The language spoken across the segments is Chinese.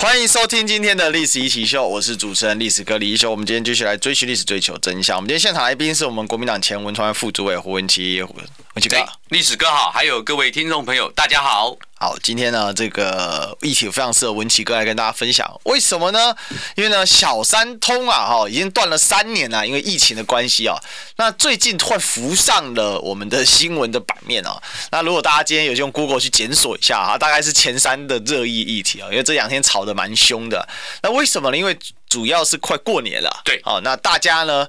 欢迎收听今天的《历史一起秀》，我是主持人历史哥李一修。我们今天继续来追寻历史，追求真相。我们今天现场来宾是我们国民党前文传副主委胡文琪，胡。文琪哥，历史哥好，还有各位听众朋友，大家好。好，今天呢，这个议题非常适合文奇哥来跟大家分享。为什么呢？因为呢，小三通啊，哈，已经断了三年了，因为疫情的关系啊。那最近突然浮上了我们的新闻的版面啊。那如果大家今天有用 Google 去检索一下啊，大概是前三的热议议题啊，因为这两天吵得蛮凶的。那为什么呢？因为主要是快过年了。对，好，那大家呢，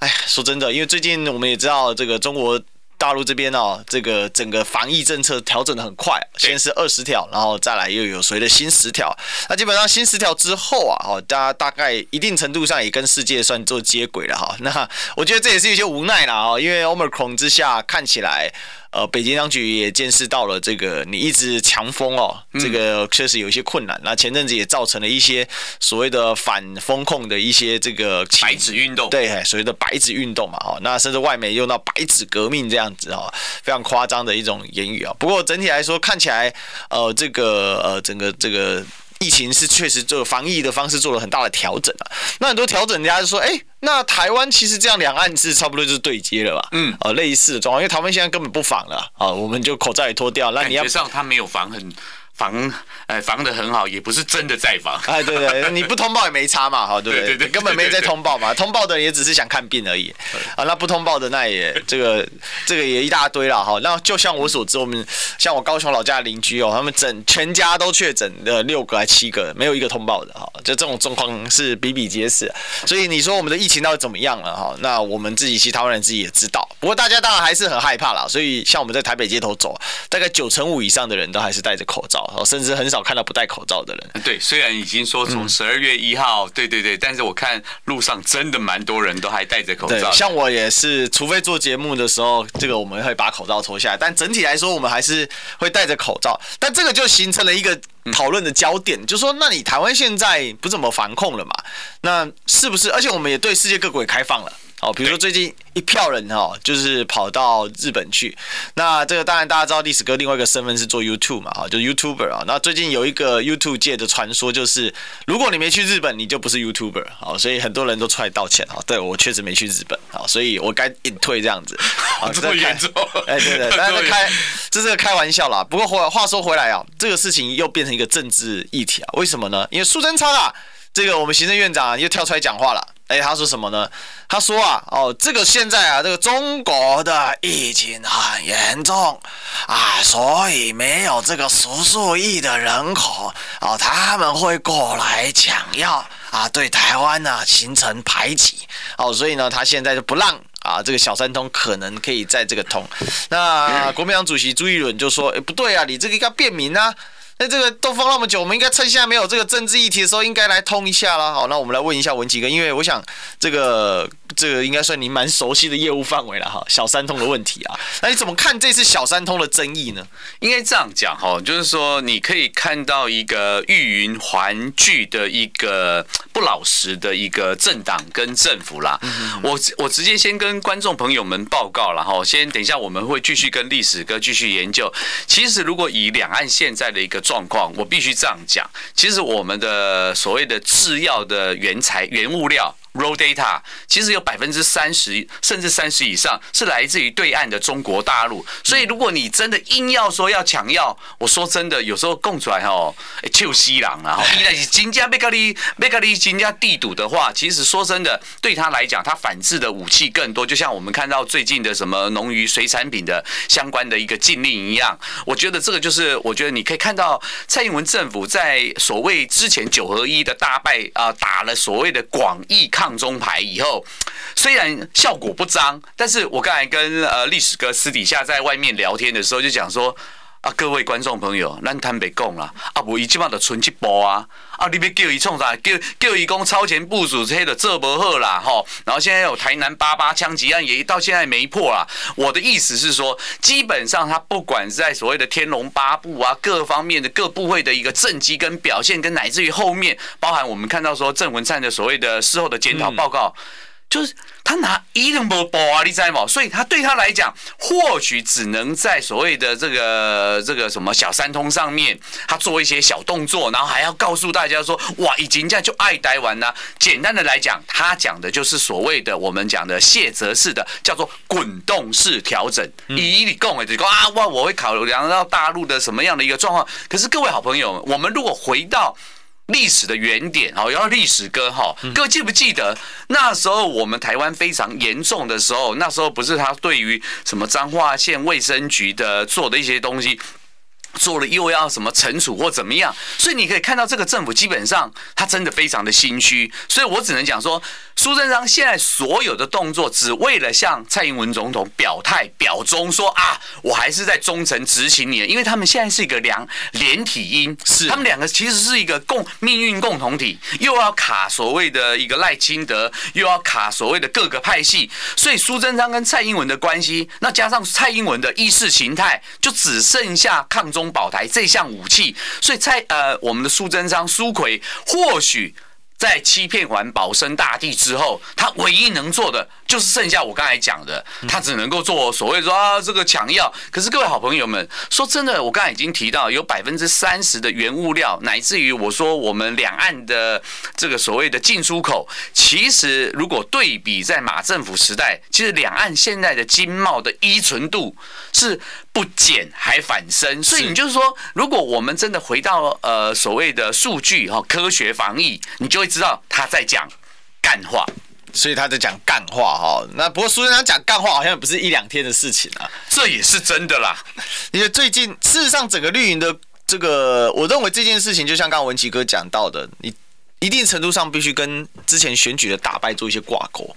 哎，说真的，因为最近我们也知道这个中国。大陆这边哦，这个整个防疫政策调整的很快，先是二十条，然后再来又有随着新十条。那基本上新十条之后啊，哦，大家大概一定程度上也跟世界算做接轨了哈。那我觉得这也是有些无奈了啊，因为 Omicron 之下看起来。呃，北京当局也见识到了这个，你一直强封哦，这个确实有一些困难。那前阵子也造成了一些所谓的反封控的一些这个白纸运动，对，所谓的白纸运动嘛，哈，那甚至外媒用到白纸革命这样子哈，非常夸张的一种言语啊。不过整体来说，看起来呃，这个呃，整个这个。疫情是确实这个防疫的方式做了很大的调整啊，那很多调整，人家就说，哎，那台湾其实这样两岸是差不多就是对接了吧？嗯，呃，类似的状况，因为台湾现在根本不防了啊，我们就口罩也脱掉，那你要感觉上他没有防很。防，哎，防的很好，也不是真的在防。哎，对对，你不通报也没差嘛，哈，对不对？对根本没在通报嘛，通报的人也只是想看病而已。啊，那不通报的那也这个这个也一大堆了哈。那就像我所知，我们像我高雄老家的邻居哦，他们整全家都确诊的六个还七个，没有一个通报的哈。就这种状况是比比皆是。所以你说我们的疫情到底怎么样了哈？那我们自己其实台湾人自己也知道。不过大家当然还是很害怕啦。所以像我们在台北街头走，大概九成五以上的人都还是戴着口罩。甚至很少看到不戴口罩的人。对，虽然已经说从十二月一号，对对对，但是我看路上真的蛮多人都还戴着口罩。像我也是，除非做节目的时候，这个我们会把口罩脱下来。但整体来说，我们还是会戴着口罩。但这个就形成了一个讨论的焦点，就是说，那你台湾现在不怎么防控了嘛？那是不是？而且我们也对世界各国也开放了。哦，比如说最近一票人哈，就是跑到日本去。那这个当然大家知道，历史哥另外一个身份是做 YouTube 嘛，哈，就是 YouTuber 啊。那最近有一个 YouTube 界的传说，就是如果你没去日本，你就不是 YouTuber。好，所以很多人都出来道歉。啊，对，我确实没去日本。啊，所以我该隐退这样子。好，这么严重？哎，对对，大家开这是个开玩笑啦。不过话话说回来啊，这个事情又变成一个政治议题啊。为什么呢？因为苏贞昌啊，这个我们行政院长又跳出来讲话了。哎，他说什么呢？他说啊，哦，这个现在啊，这个中国的疫情很严重啊，所以没有这个十数亿的人口哦，他们会过来抢药啊，对台湾呢、啊、形成排挤哦，所以呢，他现在就不让啊，这个小三通可能可以在这个通。那国民党主席朱立伦就说，哎，不对啊，你这个应该便民啊。那这个都封那么久，我们应该趁现在没有这个政治议题的时候，应该来通一下啦。好，那我们来问一下文琪哥，因为我想这个。这个应该算你蛮熟悉的业务范围了哈，小三通的问题啊，那你怎么看这次小三通的争议呢？应该这样讲哈，就是说你可以看到一个欲云还聚的一个不老实的一个政党跟政府啦。我我直接先跟观众朋友们报告了哈，先等一下我们会继续跟历史哥继续研究。其实如果以两岸现在的一个状况，我必须这样讲，其实我们的所谓的制药的原材原物料。Raw data 其实有百分之三十甚至三十以上是来自于对岸的中国大陆，所以如果你真的硬要说要抢药，我说真的，有时候供出来哦，就西郎啊，依然 是金家贝克利贝克利金家地主的话，其实说真的，对他来讲，他反制的武器更多，就像我们看到最近的什么农渔水产品的相关的一个禁令一样。我觉得这个就是，我觉得你可以看到蔡英文政府在所谓之前九合一的大败啊，打了所谓的广义抗。抗中牌以后，虽然效果不彰，但是我刚才跟呃历史哥私底下在外面聊天的时候就讲说，啊，各位观众朋友，咱坦白讲啦，啊，无伊即马就存一步啊，啊，你要叫伊创啥？叫叫伊讲超前部署，这个做不好啦，吼。然后现在有台南八八枪击案，也到现在没破啦。我的意思是说，基本上他不管在所谓的天龙八部啊，各方面的各部会的一个政绩跟表现，跟乃至于后面包含我们看到说郑文灿的所谓的事后的检讨报告。就是他拿一两包啊，你知道吗？所以他对他来讲，或许只能在所谓的这个这个什么小三通上面，他做一些小动作，然后还要告诉大家说，哇，已经这样就爱台湾呐。简单的来讲，他讲的就是所谓的我们讲的谢泽式的，叫做滚动式调整。以你共为这个啊，哇，我会考量到大陆的什么样的一个状况。可是各位好朋友，我们如果回到。历史的原点，好，要历史歌，哈，各位记不记得那时候我们台湾非常严重的时候，那时候不是他对于什么彰化县卫生局的做的一些东西。做了又要什么惩处或怎么样，所以你可以看到这个政府基本上他真的非常的心虚，所以我只能讲说，苏贞昌现在所有的动作只为了向蔡英文总统表态表忠，说啊，我还是在忠诚执行你，因为他们现在是一个两连体婴，是。他们两个其实是一个共命运共同体，又要卡所谓的一个赖清德，又要卡所谓的各个派系，所以苏贞昌跟蔡英文的关系，那加上蔡英文的意识形态，就只剩下抗中。保台这项武器，所以蔡呃，我们的苏贞昌苏奎或许。在欺骗完保生大帝之后，他唯一能做的就是剩下我刚才讲的，他只能够做所谓说啊这个抢药。可是各位好朋友们，说真的，我刚才已经提到有百分之三十的原物料，乃至于我说我们两岸的这个所谓的进出口，其实如果对比在马政府时代，其实两岸现在的经贸的依存度是不减还反升。所以你就是说，如果我们真的回到呃所谓的数据哈，科学防疫，你就会。知道他在讲干话，所以他在讲干话哈。那不过苏贞昌讲干话好像也不是一两天的事情啊，这也是真的啦。因为最近事实上整个绿营的这个，我认为这件事情就像刚刚文琪哥讲到的，你一定程度上必须跟之前选举的打败做一些挂钩。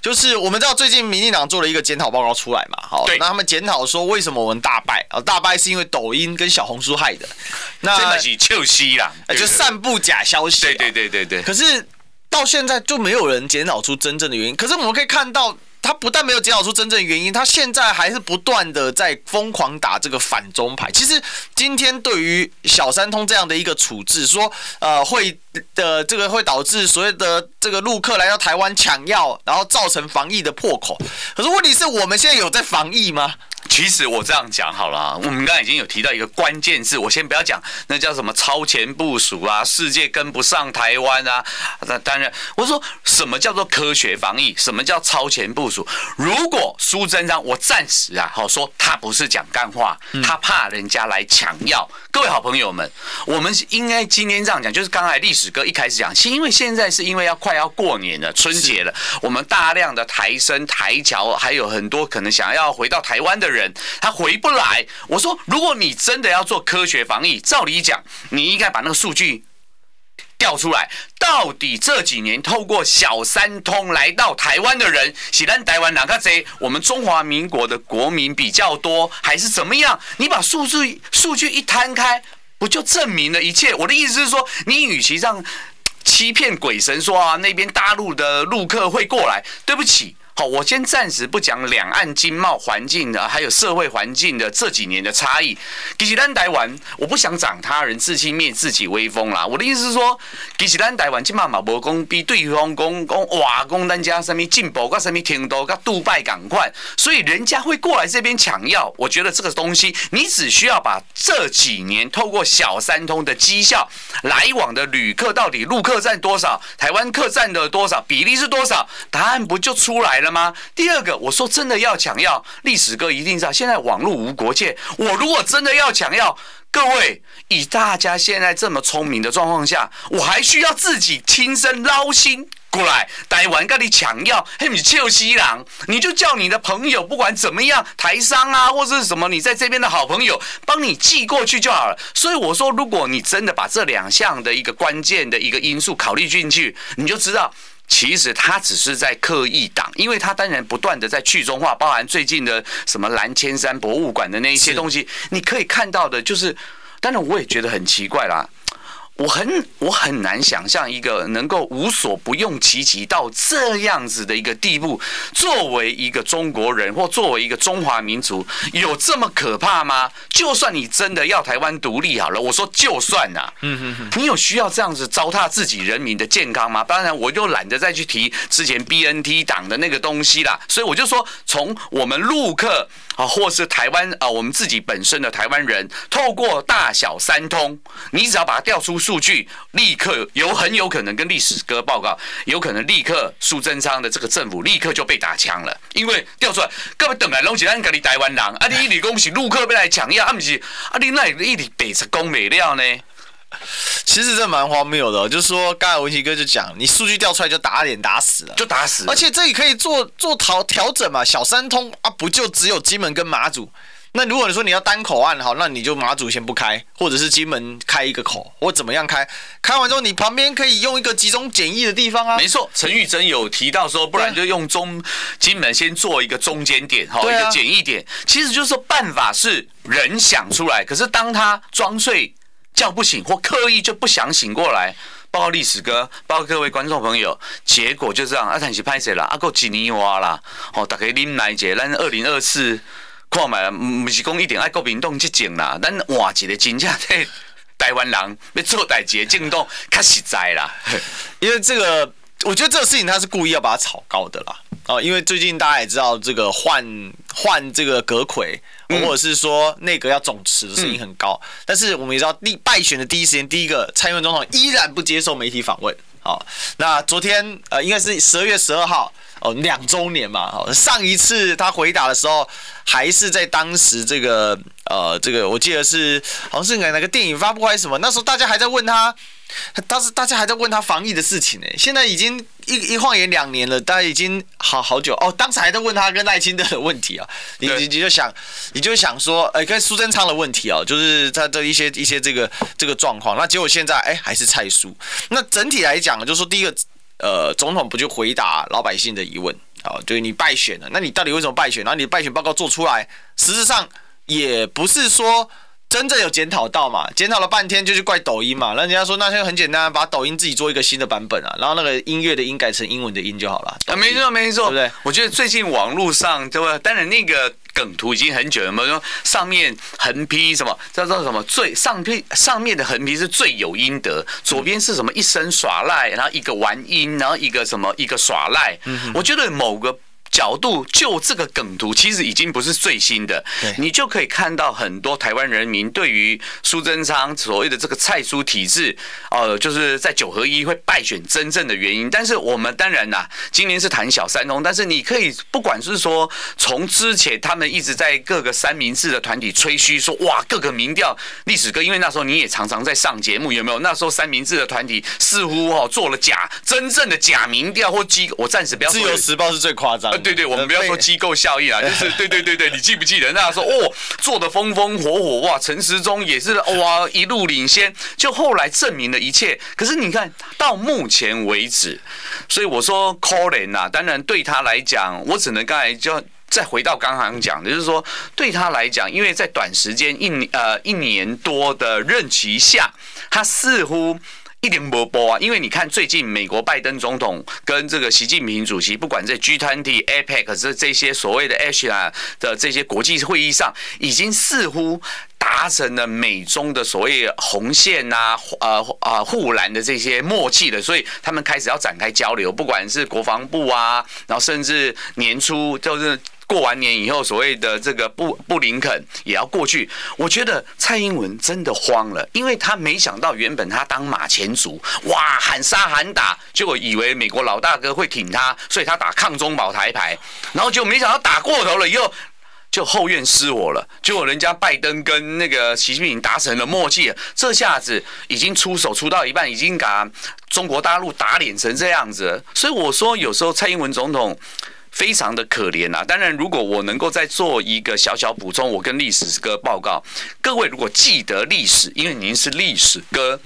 就是我们知道最近民进党做了一个检讨报告出来嘛，好，那他们检讨说为什么我们大败啊？大败是因为抖音跟小红书害的。那是臭西啦，就散布假消息。对对对对对。可是到现在就没有人检讨出真正的原因。可是我们可以看到。他不但没有检讨出真正原因，他现在还是不断的在疯狂打这个反中牌。其实今天对于小三通这样的一个处置，说呃会的这个会导致所谓的这个陆客来到台湾抢药，然后造成防疫的破口。可是问题是我们现在有在防疫吗？其实我这样讲好了，我们刚才已经有提到一个关键字，我先不要讲那叫什么超前部署啊，世界跟不上台湾啊。那当然，我说什么叫做科学防疫，什么叫超前部署？如果苏贞昌，我暂时啊，好说他不是讲干话，他怕人家来抢药。各位好朋友们，我们应该今天这样讲，就是刚才历史哥一开始讲，是因为现在是因为要快要过年了，春节了，我们大量的台生台侨，还有很多可能想要回到台湾的人，人他回不来。我说，如果你真的要做科学防疫，照理讲，你应该把那个数据调出来，到底这几年透过小三通来到台湾的人，喜咱台湾哪个贼？我们中华民国的国民比较多，还是怎么样？你把数据数据一摊开，不就证明了一切？我的意思是说，你与其让欺骗鬼神说啊，那边大陆的陆客会过来，对不起。好，我先暂时不讲两岸经贸环境的，还有社会环境的这几年的差异。其实咱台湾，我不想长他人志气灭自己威风啦。我的意思是说，其实咱台湾起码嘛无讲比对方讲讲哇，讲咱家什么进步，个什么程度，跟杜拜港快，所以人家会过来这边抢药。我觉得这个东西，你只需要把这几年透过小三通的绩效来往的旅客到底陆客占多少，台湾客占的多少比例是多少，答案不就出来了？吗？第二个，我说真的要抢药，历史哥一定知道。现在网络无国界，我如果真的要抢药，各位以大家现在这么聪明的状况下，我还需要自己亲身捞心过来台湾跟你抢药，嘿，你臭西郎，你就叫你的朋友，不管怎么样，台商啊，或者是什么，你在这边的好朋友，帮你寄过去就好了。所以我说，如果你真的把这两项的一个关键的一个因素考虑进去，你就知道。其实他只是在刻意挡，因为他当然不断的在去中化，包含最近的什么蓝千山博物馆的那一些东西，你可以看到的，就是，当然我也觉得很奇怪啦。我很我很难想象一个能够无所不用其极到这样子的一个地步，作为一个中国人或作为一个中华民族，有这么可怕吗？就算你真的要台湾独立好了，我说就算呐，你有需要这样子糟蹋自己人民的健康吗？当然，我就懒得再去提之前 BNT 党的那个东西啦。所以我就说，从我们陆客啊，或是台湾啊，我们自己本身的台湾人，透过大小三通，你只要把它调出。数据立刻有很有可能跟历史哥报告，有可能立刻苏贞昌的这个政府立刻就被打枪了，因为调出来，各位等来拢是咱家里台湾人，啊，你一理恭喜陆客被来抢呀，啊不是，啊你那一理北十公美料呢？其实这蛮荒谬的，就是说刚才文奇哥就讲，你数据调出来就打脸打死了，就打死，而且这里可以做做调调整嘛，小三通啊，不就只有金门跟马祖？那如果你说你要单口岸好，那你就马祖先不开，或者是金门开一个口，或怎么样开？开完之后你旁边可以用一个集中检疫的地方啊。没错，陈玉珍有提到说，不然就用中金门先做一个中间点，哈，一个检疫点。其实就是说办法是人想出来，可是当他装睡叫不醒或刻意就不想醒过来，报告历史哥，报告各位观众朋友，结果就这样，阿坦是拍谁了？阿够几年哇啦？哦，大家拎来解，咱二零二四。看买了，不是讲一定爱国民党去整啦，咱换一个真正的台湾人要做代志的政党较实在啦。因为这个，我觉得这个事情他是故意要把它炒高的啦。哦，因为最近大家也知道，这个换换这个阁魁，或者是说内阁要总辞的声音很高。但是我们也知道，第败选的第一时间，第一个蔡英文总统依然不接受媒体访问。好，那昨天呃，应该是十二月十二号。哦，两周年嘛，哦，上一次他回答的时候，还是在当时这个呃，这个我记得是好像是哪哪个电影发布还是什么，那时候大家还在问他，当时大家还在问他防疫的事情呢。现在已经一一晃眼两年了，大家已经好好久哦，当时还在问他跟赖清德的问题啊，你你你就想，你就想说，哎，跟苏贞昌的问题啊，就是他的一些一些这个这个状况，那结果现在哎还是蔡苏，那整体来讲，就是说第一个。呃，总统不就回答老百姓的疑问啊？对，你败选了，那你到底为什么败选？然后你的败选报告做出来，实质上也不是说真正有检讨到嘛，检讨了半天就去怪抖音嘛。那人家说那现在很简单，把抖音自己做一个新的版本啊，然后那个音乐的音改成英文的音就好了。啊，没错没错，对不对？我觉得最近网络上对吧？当然那个。梗图已经很久了，没有说上面横批什么叫做什么最上批上面的横批是罪有应得，左边是什么一生耍赖，然后一个玩音，然后一个什么一个耍赖。我觉得某个。角度就这个梗图，其实已经不是最新的，你就可以看到很多台湾人民对于苏贞昌所谓的这个蔡苏体制，呃，就是在九合一会败选真正的原因。但是我们当然呐，今年是谈小三通，但是你可以不管是说从之前他们一直在各个三明治的团体吹嘘说，哇，各个民调历史哥，因为那时候你也常常在上节目，有没有？那时候三明治的团体似乎哦做了假真正的假民调或机，我暂时不要说。自由时报是最夸张。对对，我们不要说机构效应啊，就是对对对对，你记不记得那时候哦，做的风风火火哇，陈时中也是哇一路领先，就后来证明了一切。可是你看到目前为止，所以我说可怜呐。当然对他来讲，我只能刚才就再回到刚刚讲的，就是说对他来讲，因为在短时间一呃一年多的任期下，他似乎。一点不波啊！因为你看，最近美国拜登总统跟这个习近平主席，不管在 G20、APEC 这这些所谓的 Asia 的这些国际会议上，已经似乎达成了美中的所谓红线啊、呃呃护栏的这些默契了，所以他们开始要展开交流，不管是国防部啊，然后甚至年初就是。过完年以后，所谓的这个布布林肯也要过去。我觉得蔡英文真的慌了，因为他没想到原本他当马前卒，哇，喊杀喊打，结果以为美国老大哥会挺他，所以他打抗中保台牌，然后就没想到打过头了以后，就后院失火了。结果人家拜登跟那个习近平达成了默契，这下子已经出手出到一半，已经把中国大陆打脸成这样子。所以我说，有时候蔡英文总统。非常的可怜啊！当然，如果我能够再做一个小小补充，我跟历史哥报告，各位如果记得历史，因为您是历史哥，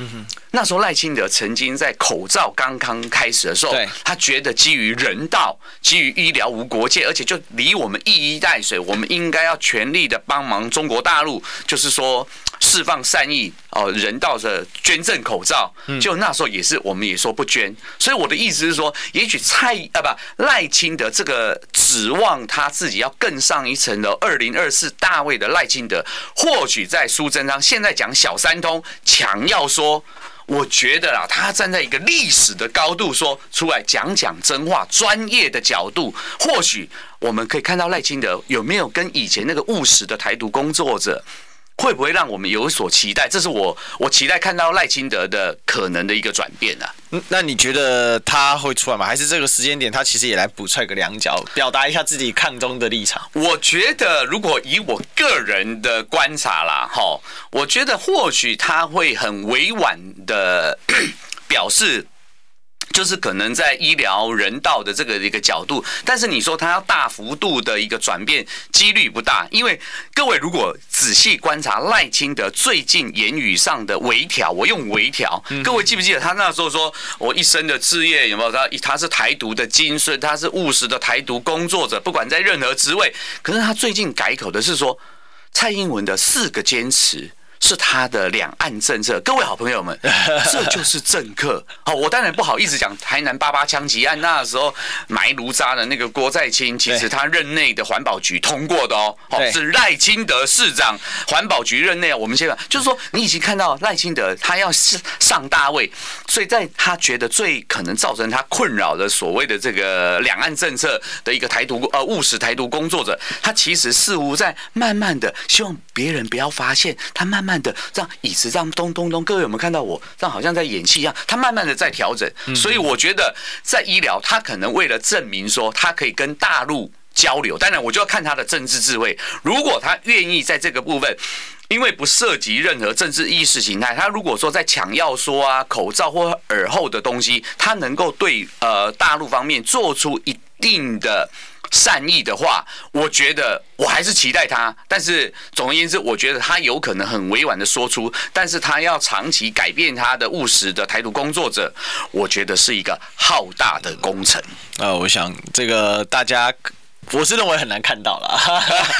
那时候赖清德曾经在口罩刚刚开始的时候，他觉得基于人道、基于医疗无国界，而且就离我们一衣带水，我们应该要全力的帮忙中国大陆，就是说。释放善意哦，人道的捐赠口罩，就那时候也是，我们也说不捐。所以我的意思是说，也许蔡啊不赖清德这个指望他自己要更上一层楼，二零二四大位的赖清德，或许在苏贞昌现在讲小三通，强要说，我觉得啊，他站在一个历史的高度说出来讲讲真话，专业的角度，或许我们可以看到赖清德有没有跟以前那个务实的台独工作者。会不会让我们有所期待？这是我我期待看到赖清德的可能的一个转变呢、啊。那你觉得他会出来吗？还是这个时间点他其实也来补踹个两脚，表达一下自己抗中的立场？我觉得，如果以我个人的观察啦，哈，我觉得或许他会很委婉的 表示。就是可能在医疗人道的这个一个角度，但是你说他要大幅度的一个转变，几率不大。因为各位如果仔细观察赖清德最近言语上的微调，我用微调，各位记不记得他那时候说我一生的志业有没有？他他是台独的精髓，他是务实的台独工作者，不管在任何职位。可是他最近改口的是说蔡英文的四个坚持。是他的两岸政策，各位好朋友们，这就是政客。好，我当然不好意思讲台南八八枪击案那时候埋炉渣的那个郭在清，其实他任内的环保局通过的哦，是赖清德市长环保局任内。我们现在就是说，你已经看到赖清德他要上上大位，所以在他觉得最可能造成他困扰的所谓的这个两岸政策的一个台独呃务实台独工作者，他其实似乎在慢慢的希望别人不要发现，他慢慢。慢的这样椅子这样咚咚咚，各位有没有看到我这样好像在演戏一样？他慢慢的在调整，所以我觉得在医疗，他可能为了证明说他可以跟大陆交流，当然我就要看他的政治智慧。如果他愿意在这个部分，因为不涉及任何政治意识形态，他如果说在抢药说啊、口罩或耳后的东西，他能够对呃大陆方面做出一定的。善意的话，我觉得我还是期待他。但是总而言之，我觉得他有可能很委婉的说出，但是他要长期改变他的务实的台独工作者，我觉得是一个浩大的工程。呃，我想这个 大家，我是认为很难看到了，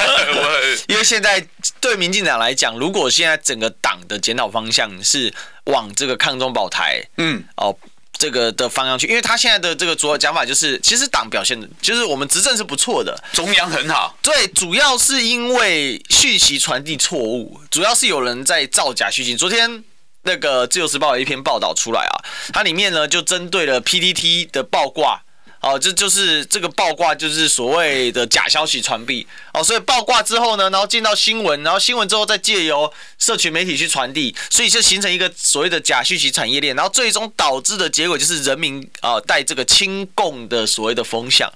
因为现在对民进党来讲，如果现在整个党的检讨方向是往这个抗中保台，嗯，哦。这个的方向去，因为他现在的这个主要讲法就是，其实党表现的，就是我们执政是不错的，中央很好。对，主要是因为讯息传递错误，主要是有人在造假讯息。昨天那个自由时报有一篇报道出来啊，它里面呢就针对了 PTT 的爆挂。哦，这就是这个爆挂，就是所谓的假消息传递。哦，所以爆挂之后呢，然后进到新闻，然后新闻之后再借由社群媒体去传递，所以就形成一个所谓的假讯息产业链，然后最终导致的结果就是人民啊带这个亲共的所谓的风向。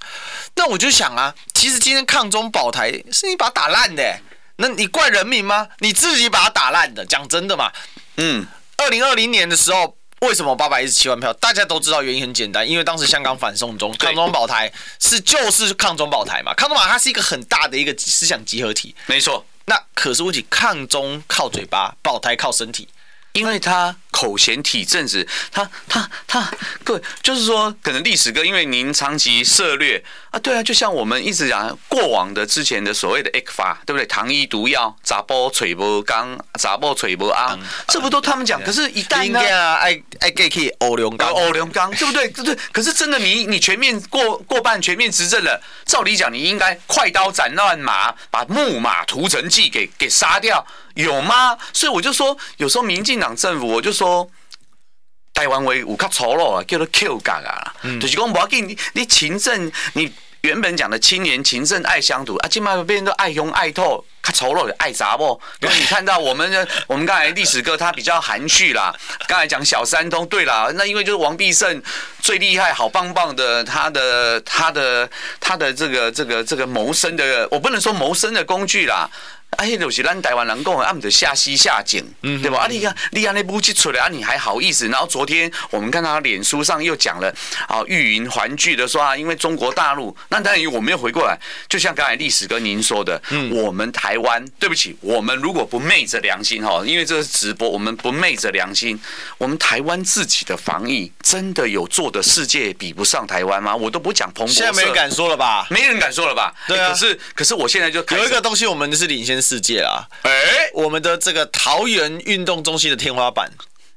那我就想啊，其实今天抗中保台是你把它打烂的，那你怪人民吗？你自己把它打烂的，讲真的嘛。嗯，二零二零年的时候。为什么八百一十七万票？大家都知道原因很简单，因为当时香港反送中，抗中保台是就是抗中保台嘛。抗中保台它是一个很大的一个思想集合体，没错。那可是问题，抗中靠嘴巴，保台靠身体，因为他。口嫌体正直，他他他，各位就是说，可能历史哥，因为您长期涉猎啊，对啊，就像我们一直讲过往的之前的所谓的 X 法，对不对？糖衣毒药，杂波揣无刚，杂波揣无啊，这不都他们讲？可是，一旦呢？爱爱给去欧龙刚，欧龙刚，对不对？对对。可是真的，你你全面过过半全面执政了，照理讲，你应该快刀斩乱麻，把木马屠城记给给杀掉。有吗？所以我就说，有时候民进党政府，我就说，台湾为有较丑陋啊，叫做 Q 港啊，就是讲不要紧，你你勤政，你原本讲的青年勤政爱乡土啊，今麦变都爱凶爱透，他丑陋的爱杂不？因为你看到我们的，我们刚才历史哥他比较含蓄啦，刚才讲小三通，对啦，那因为就是王必胜最厉害，好棒棒的，他的他的他的这个这个这个谋生的，我不能说谋生的工具啦。啊，迄就是咱台湾人讲的，啊，毋着下西下井，对吧？啊，你看你安尼武器出来啊，你还好意思？然后昨天我们看到他脸书上又讲了啊，欲云还惧的说啊，因为中国大陆，那当然我们又回过来，就像刚才历史跟您说的，嗯我们台湾，对不起，我们如果不昧着良心哈，因为这是直播，我们不昧着良心，我们台湾自己的防疫真的有做的世界比不上台湾吗？我都不讲彭博，现在没人敢说了吧？没人敢说了吧？对啊。可是可是我现在就有一个东西，我们是领先。世界啦，哎，我们的这个桃园运动中心的天花板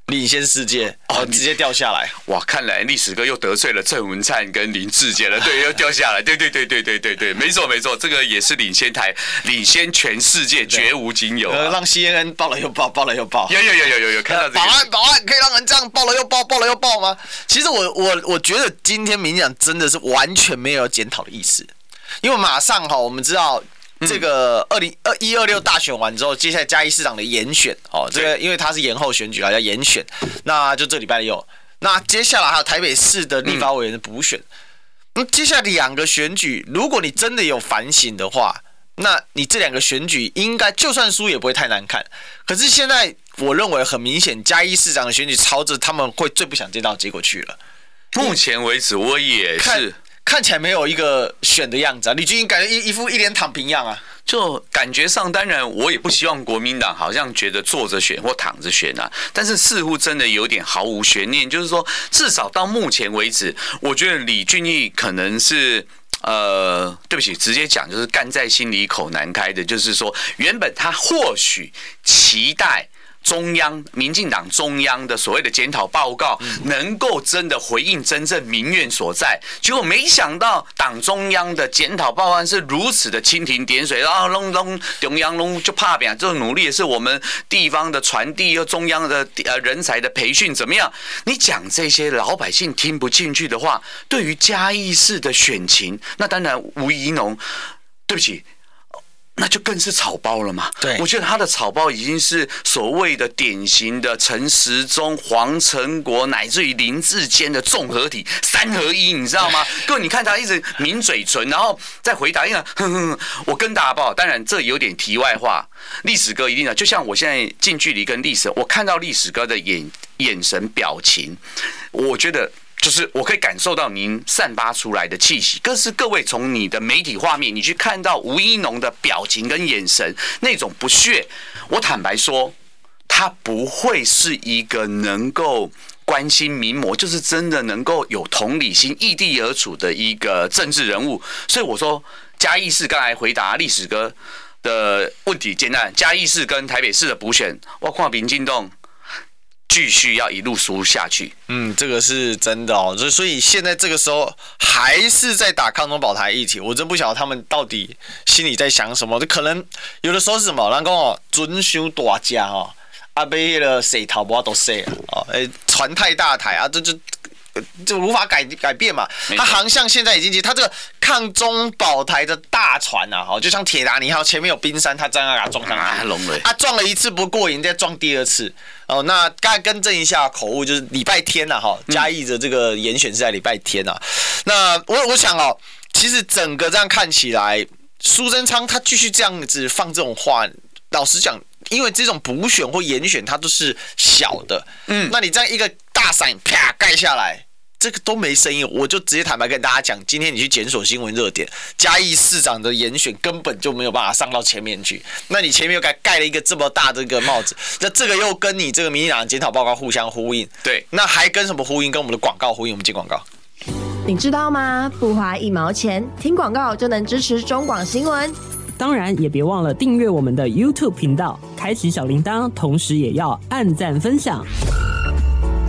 领先世界哦，直接掉下来哇！看来历史哥又得罪了郑文灿跟林志杰了，对，又掉下来，对对对对对对对，没错没错，这个也是领先台，领先全世界，绝无仅有，呃让 CNN 报了又报，报了又报，有有有有有有看到这个保安保安可以让人这样报了又报，报了又报吗？其实我我我觉得今天民进党真的是完全没有检讨的意思，因为马上哈，我们知道。这个二零二一二六大选完之后，接下来嘉义市长的延选哦，这个因为他是延后选举啊，要延选，那就这礼拜六。那接下来还有台北市的立法委员的补选。那接下来两个选举，如果你真的有反省的话，那你这两个选举应该就算输也不会太难看。可是现在我认为很明显，嘉义市长的选举朝着他们会最不想见到的结果去了。目前为止，我也是。看起来没有一个选的样子啊，李俊英感觉一一副一脸躺平样啊，就感觉上，当然我也不希望国民党好像觉得坐着选或躺着选啊，但是似乎真的有点毫无悬念，就是说至少到目前为止，我觉得李俊毅可能是呃，对不起，直接讲就是干在心里口难开的，就是说原本他或许期待。中央民进党中央的所谓的检讨报告，能够真的回应真正民怨所在，结果没想到党中央的检讨报告是如此的蜻蜓点水，然后隆隆中央隆就怕扁，这努力也是我们地方的传递，又中央的呃人才的培训怎么样？你讲这些老百姓听不进去的话，对于嘉义市的选情，那当然吴怡农，对不起。那就更是草包了嘛。对，我觉得他的草包已经是所谓的典型的陈时中、黄成国乃至于林志坚的综合体三合一，你知道吗？各位，你看他一直抿嘴唇，然后再回答，因为哼哼，我跟大家报，当然这有点题外话。历史哥一定的，就像我现在近距离跟历史，我看到历史哥的眼眼神表情，我觉得。就是我可以感受到您散发出来的气息，可是各位从你的媒体画面，你去看到吴怡农的表情跟眼神那种不屑，我坦白说，他不会是一个能够关心民模，就是真的能够有同理心、异地而处的一个政治人物。所以我说，嘉义市刚才回答历史哥的问题简单，嘉义市跟台北市的补选，我看民进党。继续要一路输下去，嗯，这个是真的哦。所以，所以现在这个时候还是在打抗中保台议题，我真不晓得他们到底心里在想什么。这可能有的时候是什么？人讲哦，尊修大家哦，阿贝了谁逃不都谁啊？哦，哎，船太大台啊，这这。就无法改改变嘛，它航向现在已经，它这个抗中保台的大船啊，哈，就像铁达尼号前面有冰山，它这样给它撞上来，它撞了一次不过瘾，再撞第二次。哦，那刚才更正一下口误，就是礼拜天呐，哈，嘉义的这个严选是在礼拜天呐。那我我想哦，其实整个这样看起来，苏贞昌他继续这样子放这种话，老实讲，因为这种补选或严选，它都是小的，嗯，那你这样一个。大伞啪盖下来，这个都没声音，我就直接坦白跟大家讲，今天你去检索新闻热点，嘉义市长的严选根本就没有办法上到前面去。那你前面又盖盖了一个这么大的一个帽子，那这个又跟你这个民进党的检讨报告互相呼应。对，那还跟什么呼应？跟我们的广告呼应。我们接广告。你知道吗？不花一毛钱，听广告就能支持中广新闻。当然也别忘了订阅我们的 YouTube 频道，开启小铃铛，同时也要按赞分享。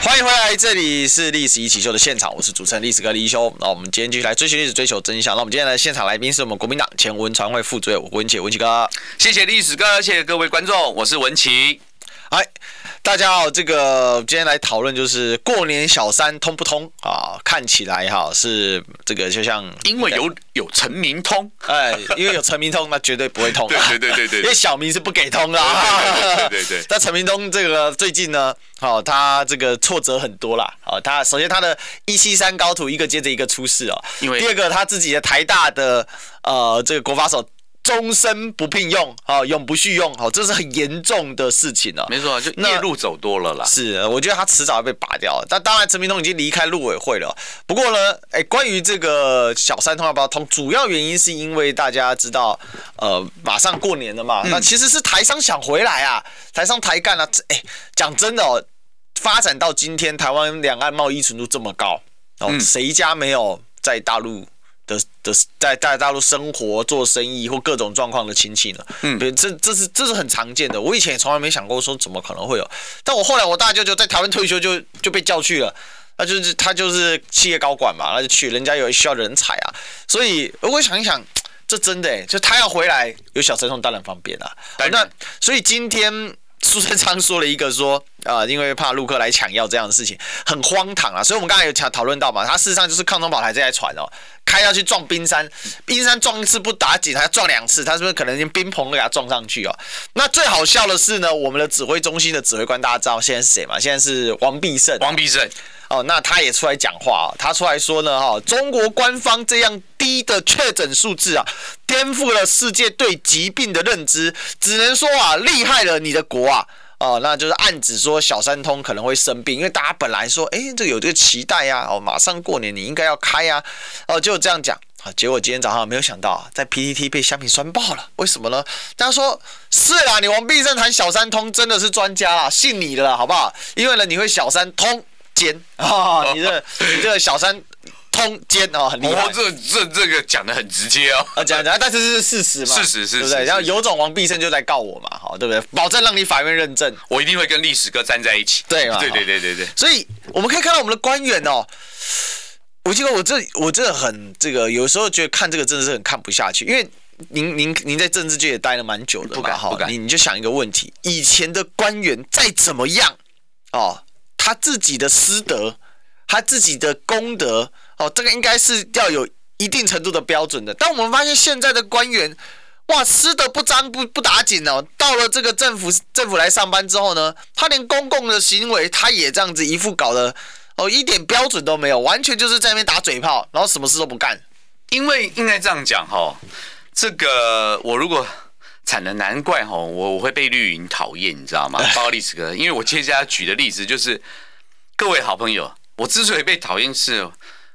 欢迎回来，这里是历史一起秀的现场，我是主持人历史哥李一修。那我们今天继续来追寻历史，追求真相。那我们今天的现场来宾是我们国民党前文传会副主任文杰，文奇哥。谢谢历史哥，谢谢各位观众，我是文奇。哎，大家好，这个今天来讨论就是过年小三通不通啊？看起来哈是这个就像因为有有陈明通，哎，因为有陈明通，那绝对不会通。对对对对对，因为小明是不给通的。对对对。那陈明通这个最近呢，好，他这个挫折很多啦。好，他首先他的一七三高徒一个接着一个出事哦。因为第二个他自己的台大的呃这个国法手。终身不聘用，好，永不续用，好，这是很严重的事情了。没错，就夜路走多了啦。是，我觉得他迟早要被拔掉。但当然，陈明通已经离开陆委会了。不过呢，哎，关于这个小三通要不要通，主要原因是因为大家知道，呃，马上过年了嘛。嗯、那其实是台商想回来啊，台商台干啊。哎，讲真的哦，发展到今天，台湾两岸贸易程度这么高，哦，谁家没有在大陆？的的在在大陆生活做生意或各种状况的亲戚呢？嗯，这这是这是很常见的。我以前也从来没想过说怎么可能会有，但我后来我大舅舅在台湾退休就就被叫去了，那就是他就是企业高管嘛，那就去，人家有需要人才啊。所以我想一想，这真的哎，就他要回来有小三通当然方便啊。那所以今天。苏贞昌说了一个说啊、呃，因为怕陆客来抢药这样的事情很荒唐啊，所以我们刚才有讨讨论到嘛，他事实上就是抗中保台这台船哦，开下去撞冰山，冰山撞一次不打紧，他要撞两次，他是不是可能连冰棚都给他撞上去哦？那最好笑的是呢，我们的指挥中心的指挥官大家知道现在是谁吗？现在是王必胜，王必胜。哦，那他也出来讲话，他出来说呢，哈，中国官方这样低的确诊数字啊，颠覆了世界对疾病的认知，只能说啊，厉害了你的国啊，哦，那就是暗指说小三通可能会生病，因为大家本来说，哎，这个有这个期待呀，哦，马上过年你应该要开呀，哦，就这样讲，啊，结果今天早上没有想到啊，在 PTT 被虾皮酸爆了，为什么呢？大家说是啦，你王必胜谈小三通真的是专家啦，信你的了，好不好？因为呢，你会小三通。奸啊、哦！你这 你这个小三通奸哦，很厉害。哦，这这这个讲的很直接哦，啊讲讲，但是这是事实嘛？事实是，对不对？然后有种王必胜就在告我嘛，好，对不对？保证让你法院认证，我一定会跟历史哥站在一起，对嘛？对对对对对。所以我们可以看到我们的官员哦，我记得我这我真的很这个，有时候觉得看这个真的是很看不下去，因为您您您在政治界也待了蛮久的嘛，不敢不敢。你你就想一个问题，以前的官员再怎么样哦。他自己的私德，他自己的功德，哦，这个应该是要有一定程度的标准的。但我们发现现在的官员，哇，私德不沾不不打紧哦。到了这个政府政府来上班之后呢，他连公共的行为他也这样子一副搞得哦，一点标准都没有，完全就是在那边打嘴炮，然后什么事都不干。因为应该这样讲哈，这个我如果。惨了，难怪吼，我我会被绿营讨厌，你知道吗？包括历史哥，因为我接下来举的例子就是，各位好朋友，我之所以被讨厌是，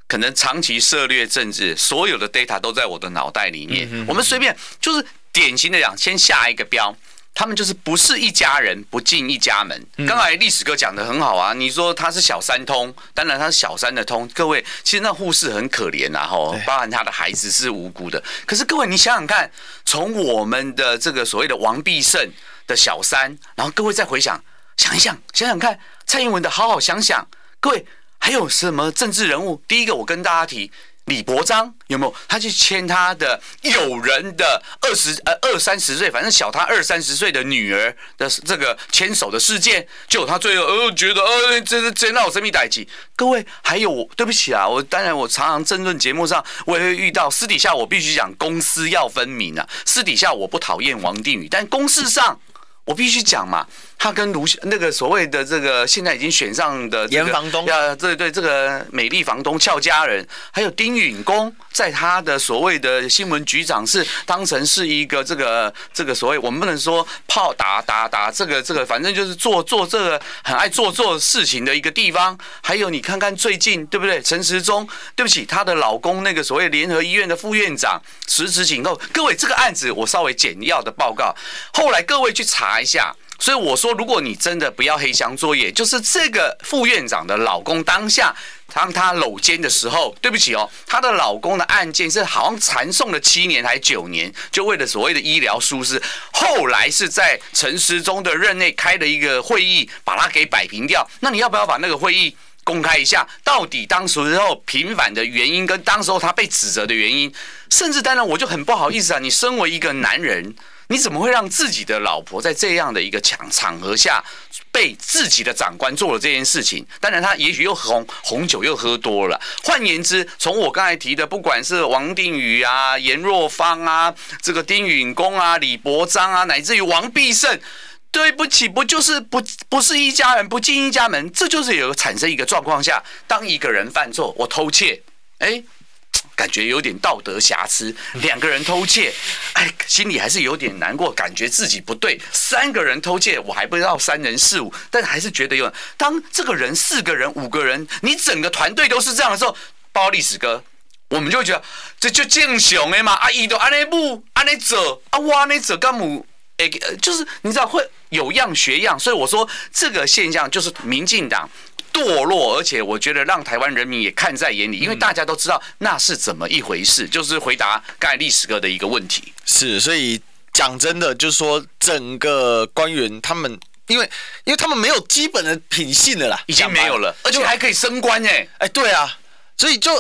可能长期涉猎政治，所有的 data 都在我的脑袋里面。我们随便就是典型的讲，先下一个标。他们就是不是一家人，不进一家门。刚才历史哥讲的很好啊，你说他是小三通，当然他是小三的通。各位，其实那护士很可怜啊，吼，包含他的孩子是无辜的。可是各位，你想想看，从我们的这个所谓的王必胜的小三，然后各位再回想，想一想，想想看，蔡英文的好好想想，各位还有什么政治人物？第一个，我跟大家提。李伯章有没有？他去牵他的友人的二十呃二三十岁，反正小他二三十岁的女儿的这个牵手的事件，就他最后呃觉得呃这这这闹什么代志？各位还有对不起啊，我当然我常常争论节目上我也会遇到，私底下我必须讲公私要分明啊，私底下我不讨厌王定宇，但公事上我必须讲嘛。他跟卢那个所谓的这个现在已经选上的严房东呀，对对，这个美丽房东俏佳人，还有丁允恭，在他的所谓的新闻局长是当成是一个这个这个所谓我们不能说炮打打打这个这个，反正就是做做这个很爱做做事情的一个地方。还有你看看最近对不对？陈时中，对不起，她的老公那个所谓联合医院的副院长辞职警告，各位这个案子我稍微简要的报告，后来各位去查一下。所以我说，如果你真的不要黑箱作业，就是这个副院长的老公当下当他搂肩的时候，对不起哦，她的老公的案件是好像缠讼了七年还九年，就为了所谓的医疗疏失，后来是在陈时中的任内开了一个会议，把他给摆平掉。那你要不要把那个会议公开一下？到底当时候平反的原因，跟当时候他被指责的原因，甚至当然我就很不好意思啊，你身为一个男人。你怎么会让自己的老婆在这样的一个场场合下被自己的长官做了这件事情？当然，他也许又红红酒又喝多了。换言之，从我刚才提的，不管是王定宇啊、颜若芳啊、这个丁允恭啊、李伯章啊，乃至于王必胜，对不起，不就是不不是一家人，不进一家门，这就是有产生一个状况下，当一个人犯错，我偷窃，哎。感觉有点道德瑕疵，两个人偷窃，哎，心里还是有点难过，感觉自己不对。三个人偷窃，我还不知道三人四五，但还是觉得有。当这个人四个人、五个人，你整个团队都是这样的时候，包括历史哥，我们就会觉得这就正常的嘛。阿姨都安尼不安尼走，啊我安内走干母，哎，就是你知道会有样学样，所以我说这个现象就是民进党。堕落，而且我觉得让台湾人民也看在眼里，因为大家都知道那是怎么一回事。就是回答刚才历史哥的一个问题。是，所以讲真的，就是说整个官员他们，因为因为他们没有基本的品性的啦，已经没有了，而且还可以升官哎哎，对啊，所以就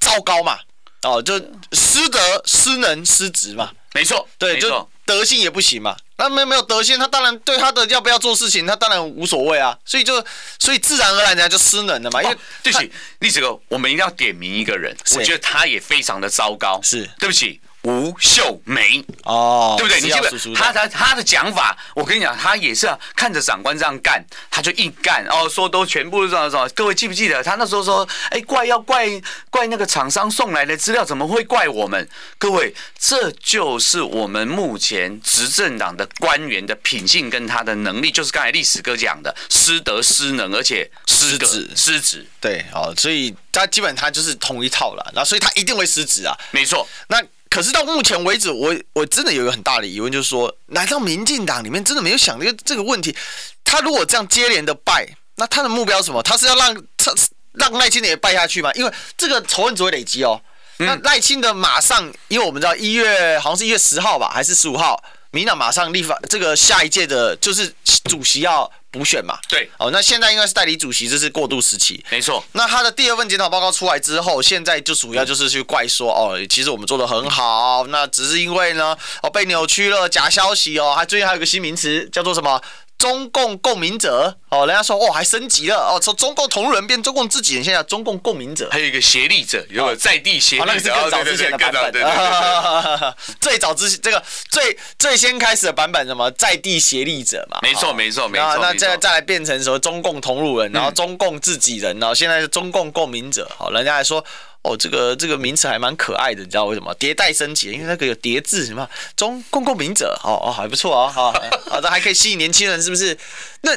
糟糕嘛，哦，就失德、失能、失职嘛，没错，对，就德性也不行嘛。他没没有德性，他当然对他的要不要做事情，他当然无所谓啊。所以就所以自然而然人家就失能了嘛。因为对不起，历史哥，我们一定要点名一个人，我觉得他也非常的糟糕。是对不起。吴秀梅哦，对不对？你记得他他他的讲法，我跟你讲，他也是啊，看着长官这样干，他就硬干哦，说都全部是这样子。各位记不记得他那时候说，哎，怪要怪怪那个厂商送来的资料，怎么会怪我们？各位，这就是我们目前执政党的官员的品性跟他的能力，就是刚才历史哥讲的失德失能，而且失职失职。对，哦，所以他基本他就是同一套了，然后所以他一定会失职啊，没错。那。可是到目前为止，我我真的有一个很大的疑问，就是说，难道民进党里面真的没有想这个这个问题？他如果这样接连的败，那他的目标是什么？他是要让他让赖清德也败下去吗？因为这个仇恨只会累积哦。那赖清德马上，因为我们知道一月好像是一月十号吧，还是十五号，民党马上立法，这个下一届的就是主席要。补选嘛，对，哦，那现在应该是代理主席，这是过渡时期，没错。那他的第二份检讨报告出来之后，现在就主要就是去怪说，哦，其实我们做的很好，那只是因为呢，哦，被扭曲了，假消息哦，还最近还有个新名词叫做什么？中共共鸣者。哦，人家说哦还升级了。哦，从中共同路人变中共自己人，现在中共共鸣者，还有一个协力者，有个在地协力者，那个是更 早之前的版本，最早之这个最最先开始的版本什么？在地协力者嘛，没错没错没错，那再再来变成什么中共同路人，然后中共自己人，然后现在是中共共鸣者，好，人家还说。哦，这个这个名词还蛮可爱的，你知道为什么？迭代升级，因为那个有叠字，什么中共共鸣者，哦哦，还不错哦，好，好的，还可以吸引年轻人，是不是？那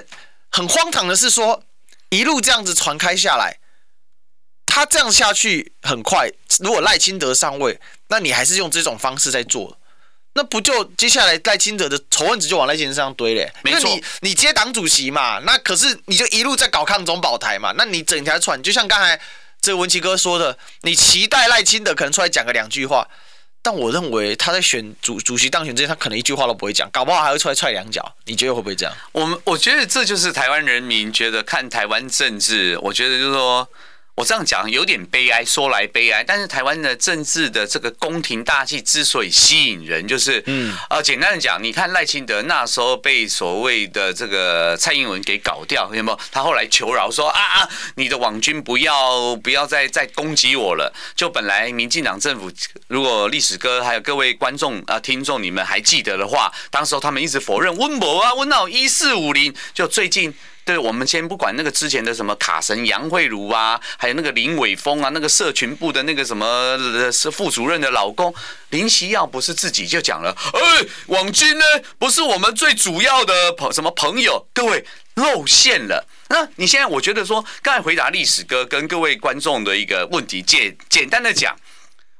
很荒唐的是说，一路这样子传开下来，他这样下去很快，如果赖清德上位，那你还是用这种方式在做，那不就接下来赖清德的仇恨值就往赖清德身上堆嘞？没错，你你接党主席嘛，那可是你就一路在搞抗中保台嘛，那你整条船就像刚才。这个文琦哥说的，你期待赖清德可能出来讲个两句话，但我认为他在选主主席当选之前，他可能一句话都不会讲，搞不好还会出来踹两脚。你觉得会不会这样？我们我觉得这就是台湾人民觉得看台湾政治，我觉得就是说。我这样讲有点悲哀，说来悲哀。但是台湾的政治的这个宫廷大戏之所以吸引人，就是，嗯，呃，简单的讲，你看赖清德那时候被所谓的这个蔡英文给搞掉，有没有？他后来求饶说啊啊，你的网军不要不要再再攻击我了。就本来民进党政府，如果历史哥还有各位观众啊听众，你们还记得的话，当时候他们一直否认温博啊温到一四五零，就最近。对，我们先不管那个之前的什么卡神杨慧如啊，还有那个林伟峰啊，那个社群部的那个什么是副主任的老公林锡耀，不是自己就讲了，哎，网军呢不是我们最主要的朋什么朋友，各位露馅了。那你现在我觉得说，刚才回答历史哥跟各位观众的一个问题，简简单的讲，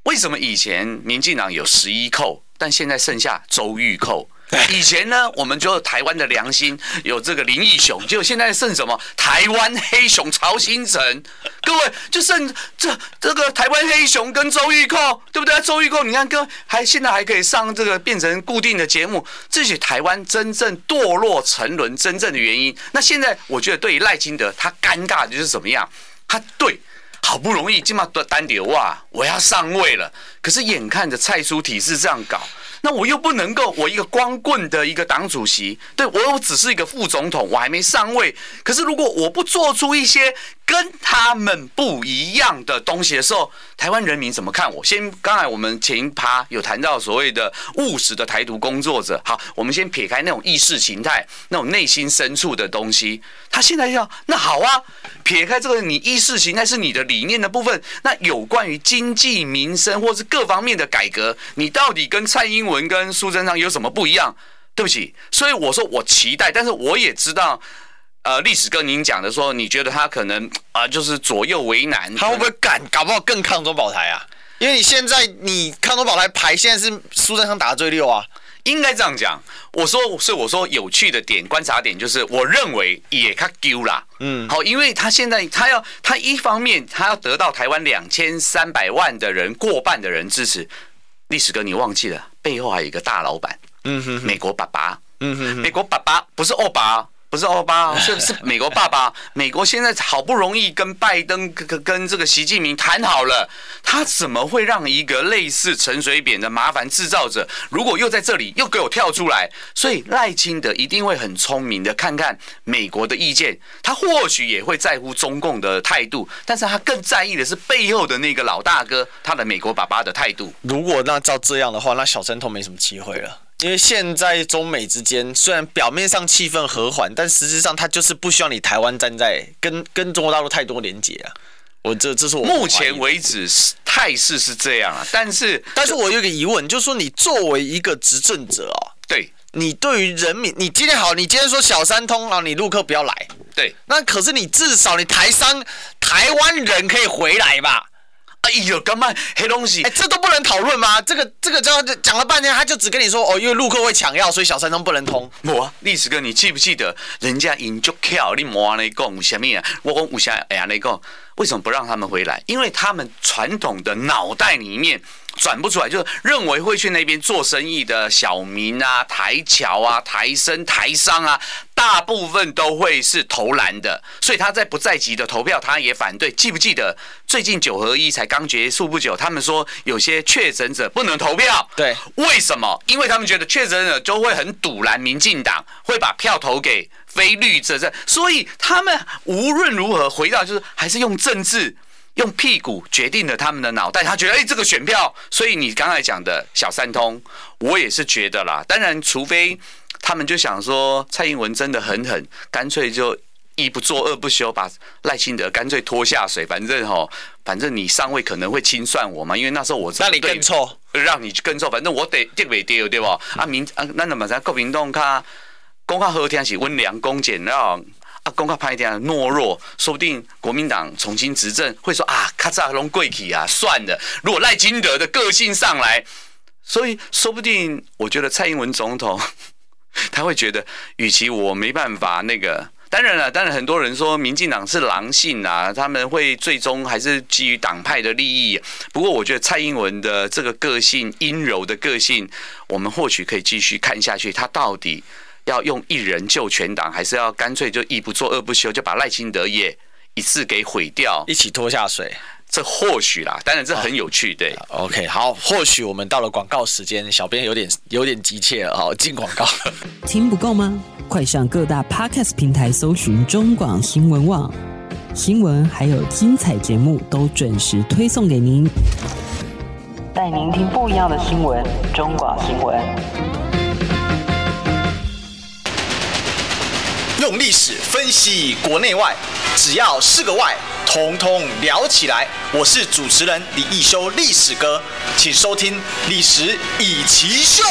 为什么以前民进党有十一寇，但现在剩下周玉扣以前呢，我们就台湾的良心有这个林义雄，结果现在剩什么？台湾黑熊曹兴诚，各位就剩这这个台湾黑熊跟周玉蔻，对不对？周玉蔻，你看哥还现在还可以上这个变成固定的节目，这是台湾真正堕落沉沦真正的原因。那现在我觉得对于赖清德，他尴尬的就是怎么样？他对。好不容易今嘛单点哇，我要上位了，可是眼看着蔡苏体是这样搞，那我又不能够，我一个光棍的一个党主席，对，我又只是一个副总统，我还没上位。可是如果我不做出一些跟他们不一样的东西的时候，台湾人民怎么看我？先，刚才我们前一趴有谈到所谓的务实的台独工作者，好，我们先撇开那种意识形态、那种内心深处的东西。他现在要那好啊，撇开这个，你意识形态是你的理念的部分，那有关于经济民生或是各方面的改革，你到底跟蔡英文跟苏贞昌有什么不一样？对不起，所以我说我期待，但是我也知道。呃，历史跟您讲的说，你觉得他可能啊、呃，就是左右为难，他会不会敢？搞不好更抗中保台啊？因为你现在你抗中保台牌，现在是苏贞昌打的最溜啊，应该这样讲。我说，所以我说有趣的点、观察点就是，我认为也他丢啦，嗯，好，因为他现在他要他一方面他要得到台湾两千三百万的人过半的人支持，历史哥你忘记了，背后还有一个大老板，嗯哼，美国爸爸，嗯哼，美国爸爸不是欧巴。不是欧巴，是是美国爸爸。美国现在好不容易跟拜登跟跟这个习近平谈好了，他怎么会让一个类似陈水扁的麻烦制造者，如果又在这里又给我跳出来？所以赖清德一定会很聪明的看看美国的意见，他或许也会在乎中共的态度，但是他更在意的是背后的那个老大哥，他的美国爸爸的态度。如果那照这样的话，那小三通没什么机会了。因为现在中美之间虽然表面上气氛和缓，但实质上他就是不希望你台湾站在跟跟中国大陆太多连接啊。我这这是我目前为止态势是这样啊，但是但是我有个疑问，就是说你作为一个执政者哦，对，你对于人民，你今天好，你今天说小三通啊，你陆客不要来，对，那可是你至少你台商台湾人可以回来吧？哎呦，干嘛黑东西？哎，这都不能讨论吗？这个这个，叫讲了半天，他就只跟你说哦，因为陆客会抢药，所以小三通不能通。我啊，历史哥，你记不记得人家引就跳，你莫来讲什么啊？我讲武侠？哎呀，来讲为什么不让他们回来？因为他们传统的脑袋里面。转不出来，就是认为会去那边做生意的小民啊、台侨啊、台生、台商啊，大部分都会是投蓝的，所以他在不在籍的投票，他也反对。记不记得最近九合一才刚结束不久，他们说有些确诊者不能投票。对，为什么？因为他们觉得确诊者就会很堵蓝民进党，会把票投给非绿者这，所以他们无论如何回到就是还是用政治。用屁股决定了他们的脑袋，他觉得哎、欸，这个选票，所以你刚才讲的小三通，我也是觉得啦。当然，除非他们就想说蔡英文真的很狠，干脆就一不做二不休，把赖清德干脆拖下水。反正吼，反正你上位可能会清算我嘛，因为那时候我那你更臭，让你更臭。反正我得跌尾跌，对不？啊民啊，那怎么在国民党卡讲较好听是温良恭俭让。啊，公开拍一点懦弱，说不定国民党重新执政会说啊，卡扎龙贵体啊，算了。如果赖清德的个性上来，所以说不定我觉得蔡英文总统他会觉得，与其我没办法那个，当然了，当然很多人说民进党是狼性啊，他们会最终还是基于党派的利益。不过我觉得蔡英文的这个个性阴柔的个性，我们或许可以继续看下去，他到底。要用一人救全党，还是要干脆就一不做二不休，就把赖清德也一次给毁掉，一起拖下水？这或许啦，当然这很有趣，对。OK，好，或许我们到了广告时间，小编有点有点急切了，好，进广告。听不够吗？快上各大 Podcast 平台搜寻中广新闻网，新闻还有精彩节目都准时推送给您，带您听不一样的新闻，中广新闻。用历史分析国内外，只要是个“外”，统统聊起来。我是主持人李一修，历史哥，请收听《历史一奇秀》。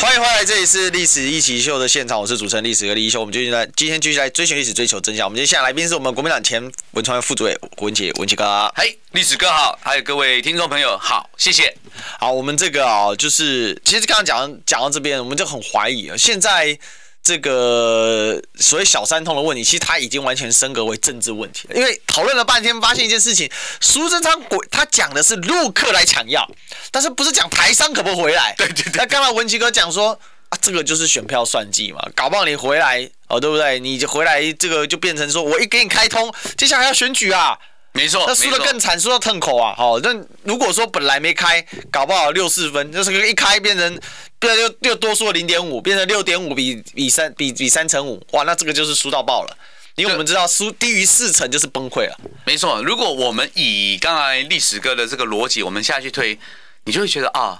欢迎回来，这里是《历史一奇秀》的现场，我是主持人历史哥李一修。我们继续来，今天继续来追寻历史，追求真相。我们今天现在来宾是我们国民党前文传会副主委胡文杰，文杰哥。嘿，历史哥好，还有各位听众朋友好，谢谢。好，我们这个啊，就是其实刚刚讲讲到这边，我们就很怀疑啊，现在。这个所谓小三通的问题，其实他已经完全升格为政治问题了。因为讨论了半天，发现一件事情：苏贞昌鬼他讲的是陆客来抢药，但是不是讲台商可不回来？对对对。那刚才文琪哥讲说啊，这个就是选票算计嘛，搞不好你回来哦，对不对？你就回来，这个就变成说我一给你开通，接下来要选举啊。没错，那输的更惨，输到痛口啊！好，那如果说本来没开，搞不好六四分，就是一开变成变成又又多输了零点五，变成六点五比比三比比三乘五，哇，那这个就是输到爆了。因为我们知道输低于四成就是崩溃了。没错，如果我们以刚才历史哥的这个逻辑，我们下去推，你就会觉得啊，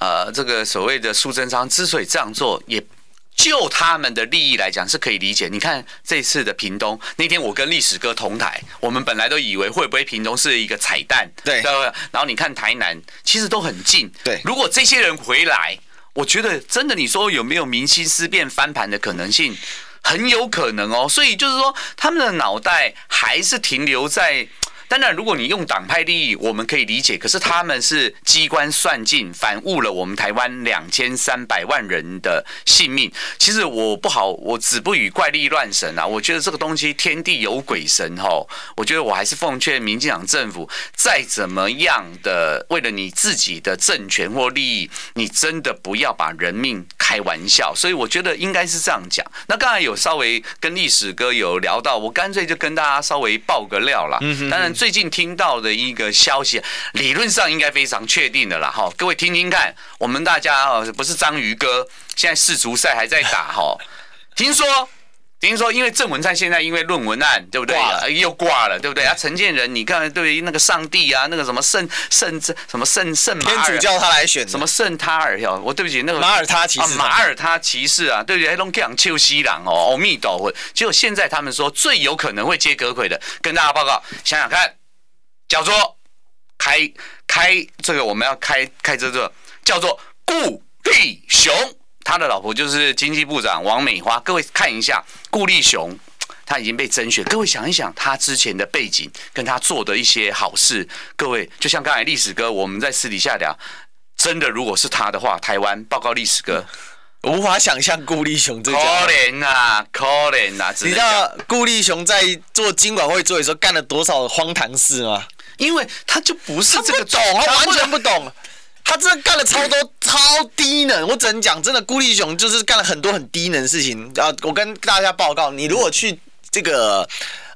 呃，这个所谓的苏贞昌之所以这样做，也。就他们的利益来讲是可以理解。你看这次的屏东那天，我跟历史哥同台，我们本来都以为会不会屏东是一个彩蛋，对，然后你看台南，其实都很近，对。如果这些人回来，我觉得真的，你说有没有民心思变翻盘的可能性？很有可能哦。所以就是说，他们的脑袋还是停留在。当然，如果你用党派利益，我们可以理解。可是他们是机关算尽，反误了我们台湾两千三百万人的性命。其实我不好，我子不语怪力乱神啊。我觉得这个东西天地有鬼神吼。我觉得我还是奉劝民进党政府，再怎么样的为了你自己的政权或利益，你真的不要把人命开玩笑。所以我觉得应该是这样讲。那刚才有稍微跟历史哥有聊到，我干脆就跟大家稍微爆个料了。当然。最近听到的一个消息，理论上应该非常确定的啦，哈，各位听听看，我们大家哦，不是章鱼哥，现在世足赛还在打，哈，听说，听说，因为郑文灿现在因为论文案，对不对？又挂了，对不对？啊，陈建仁，你看，对于那个上帝啊，那个什么圣圣什么圣圣马尔，天主教他来选，什么圣塔尔哟，我对不起，那个马尔他骑士，马尔他骑士啊，对不对？还弄讲丘西朗哦，阿弥陀佛，结果现在他们说最有可能会接葛魁的，跟大家报告，想想看。叫做开开这个我们要开开这个叫做顾立雄，他的老婆就是经济部长王美花。各位看一下顾立雄，他已经被甄选。各位想一想他之前的背景，跟他做的一些好事。各位就像刚才历史哥，我们在私底下聊，真的如果是他的话，台湾报告历史哥。无法想象顾立雄这可怜啊，可怜啊！你知道顾立雄在做经管会做的时候干了多少荒唐事吗？因为他就不是这个懂，他完全不懂。他真的干了超多超低能，我只能讲，真的孤立熊就是干了很多很低能的事情。啊，我跟大家报告，你如果去这个。